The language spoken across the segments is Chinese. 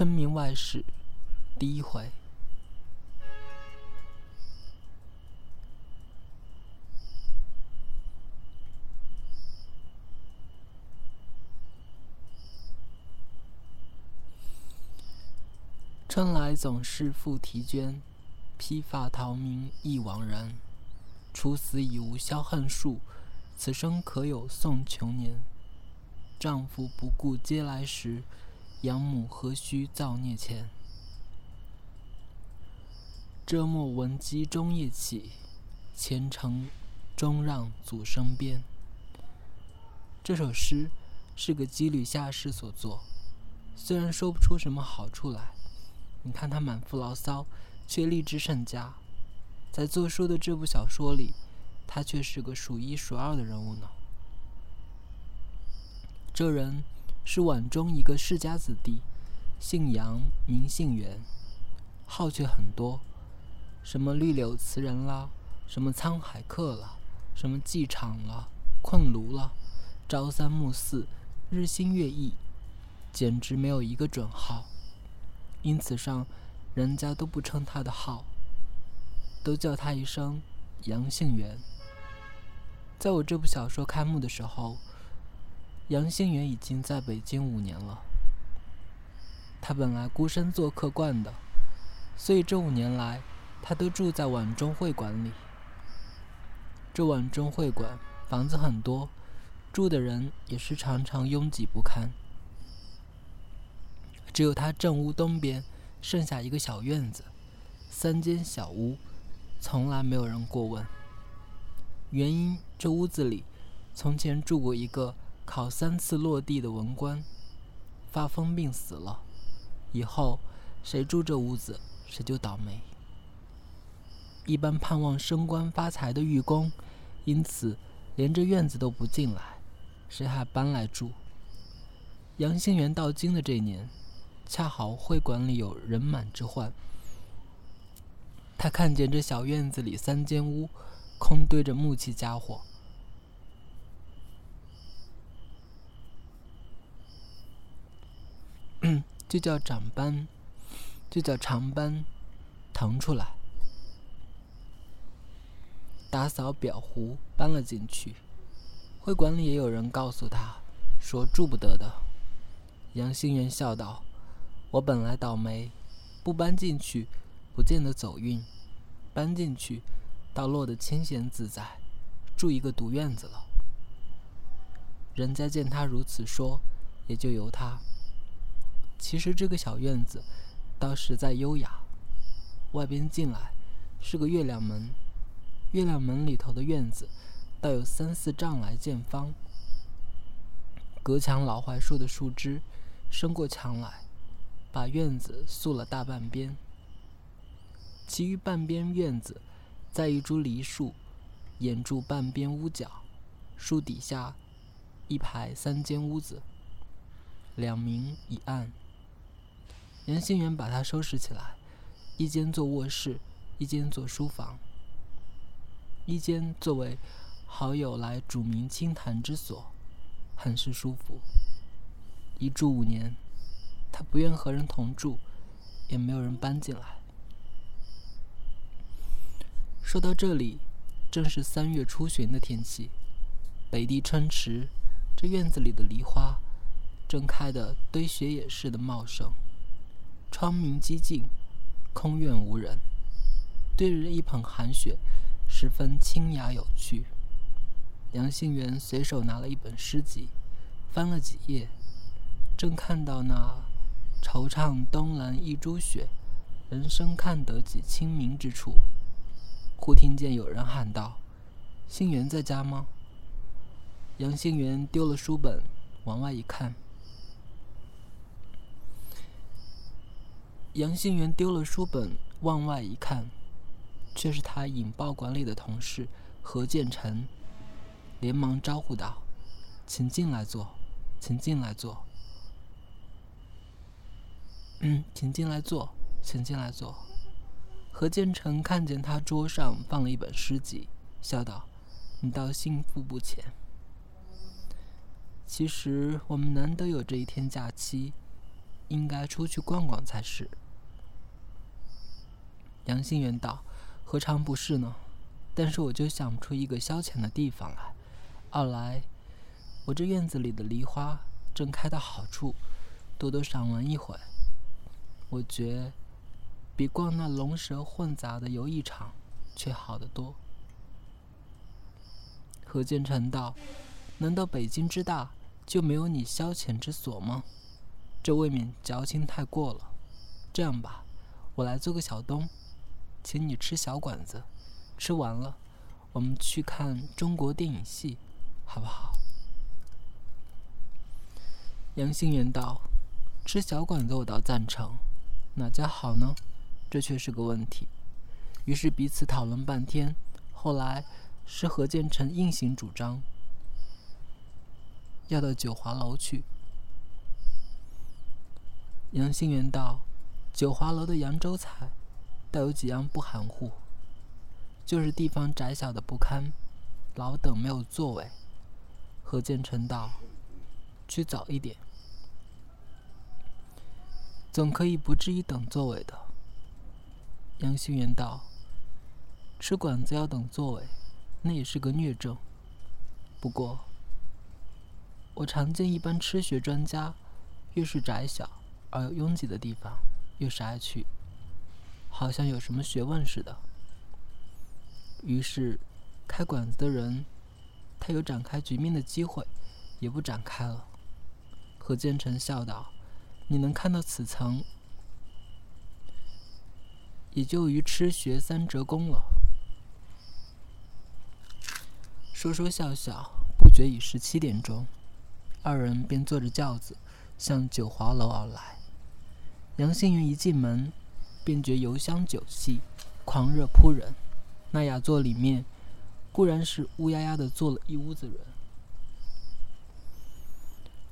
春明外史第一回。春来总是复啼鹃，披发逃民亦枉然。处死已无消恨数，此生可有送穷年？丈夫不顾嗟来时，养母何须造孽钱？遮莫闻鸡终夜起，前程终让祖生边。这首诗是个羁旅下士所作，虽然说不出什么好处来，你看他满腹牢骚，却励志甚佳。在作书的这部小说里，他却是个数一数二的人物呢。这人是皖中一个世家子弟，姓杨，名姓袁，号却很多，什么绿柳词人啦，什么沧海客了，什么寄场了，困庐了，朝三暮四，日新月异，简直没有一个准号。因此上，人家都不称他的号。都叫他一声杨杏元。在我这部小说开幕的时候，杨新元已经在北京五年了。他本来孤身做客惯的，所以这五年来，他都住在皖中会馆里。这皖中会馆房子很多，住的人也是常常拥挤不堪。只有他正屋东边剩下一个小院子，三间小屋。从来没有人过问。原因，这屋子里从前住过一个考三次落地的文官，发疯病死了。以后谁住这屋子，谁就倒霉。一般盼望升官发财的狱工，因此连这院子都不进来，谁还搬来住？杨兴元到京的这年，恰好会馆里有人满之患。他看见这小院子里三间屋，空堆着木器家伙，就叫长班，就叫长班腾出来，打扫裱糊，搬了进去。会馆里也有人告诉他，说住不得的。杨新元笑道：“我本来倒霉，不搬进去。”不见得走运，搬进去，倒落得清闲自在，住一个独院子了。人家见他如此说，也就由他。其实这个小院子，倒实在优雅。外边进来，是个月亮门，月亮门里头的院子，倒有三四丈来见方。隔墙老槐树的树枝，伸过墙来，把院子塑了大半边。其余半边院子，在一株梨树掩住半边屋角，树底下一排三间屋子，两明一暗。杨兴元把它收拾起来，一间做卧室，一间做书房，一间作为好友来主明清谈之所，很是舒服。一住五年，他不愿和人同住，也没有人搬进来。说到这里，正是三月初旬的天气，北地春池，这院子里的梨花正开得堆雪也似的茂盛，窗明几净，空院无人，对着一捧寒雪，十分清雅有趣。杨杏园随手拿了一本诗集，翻了几页，正看到那“惆怅东南一株雪，人生看得几清明”之处。忽听见有人喊道：“杏园在家吗？”杨杏元丢了书本，往外一看。杨杏元丢了书本，往外一看，却是他引爆馆里的同事何建成，连忙招呼道：“请进来坐，请进来坐。”“嗯，请进来坐，请进来坐。”何建成看见他桌上放了一本诗集，笑道：“你倒幸福不浅。其实我们难得有这一天假期，应该出去逛逛才是。杨新元道：“何尝不是呢？但是我就想不出一个消遣的地方来。二来，我这院子里的梨花正开到好处，多多赏玩一会，我觉比逛那龙蛇混杂的游艺场却好得多。”何建成道：“难道北京之大就没有你消遣之所吗？这未免矫情太过了。这样吧，我来做个小东。”请你吃小馆子，吃完了，我们去看中国电影戏，好不好？杨新元道：“吃小馆子我倒赞成，哪家好呢？这却是个问题。”于是彼此讨论半天，后来是何建成硬行主张，要到九华楼去。杨新元道：“九华楼的扬州菜。”倒有几样不含糊，就是地方窄小的不堪，老等没有座位。何建成道：“去早一点，总可以不至于等座位的。”杨新元道：“吃馆子要等座位，那也是个虐症。不过，我常见一般吃学专家，越是窄小而又拥挤的地方，又是爱去。”好像有什么学问似的。于是，开馆子的人，他有展开局面的机会，也不展开了。何建成笑道：“你能看到此层，也就于吃学三折功了。”说说笑笑，不觉已是七点钟，二人便坐着轿子向九华楼而来。杨新云一进门。便觉油香酒气，狂热扑人。那雅座里面，固然是乌压压的坐了一屋子人，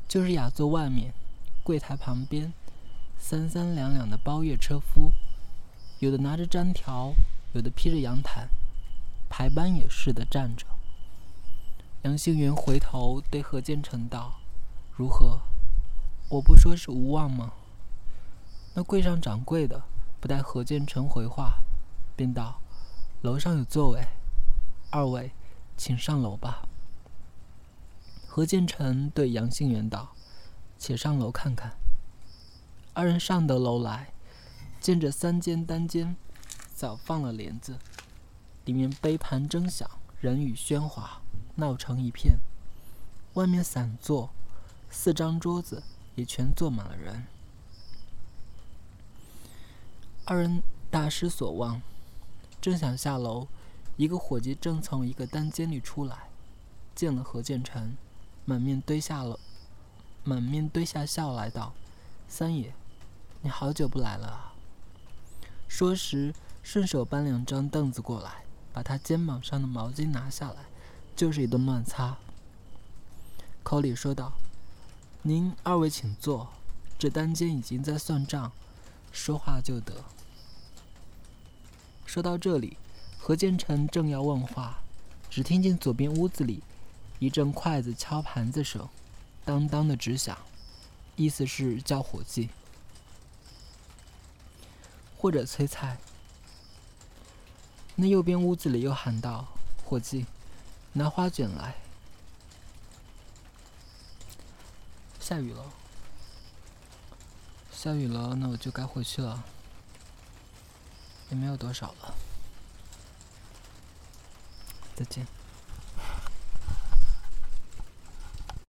就是雅座外面，柜台旁边，三三两两的包月车夫，有的拿着毡条，有的披着洋毯，排班也似的站着。杨兴元回头对何建成道：“如何？我不说是无望吗？那柜上掌柜的。”不待何建成回话，便道：“楼上有座位，二位请上楼吧。”何建成对杨兴元道：“且上楼看看。”二人上得楼来，见着三间单间，早放了帘子，里面杯盘争响，人语喧哗，闹成一片。外面散坐，四张桌子也全坐满了人。二人大失所望，正想下楼，一个伙计正从一个单间里出来，见了何建成，满面堆下了，满面堆下笑来道：“三爷，你好久不来了啊！”说时顺手搬两张凳子过来，把他肩膀上的毛巾拿下来，就是一顿乱擦。口里说道：“您二位请坐，这单间已经在算账，说话就得。”说到这里，何建成正要问话，只听见左边屋子里一阵筷子敲盘子声，当当的直响，意思是叫伙计或者催菜。那右边屋子里又喊道：“伙计，拿花卷来。”下雨了，下雨了，那我就该回去了。也没有多少了，再见。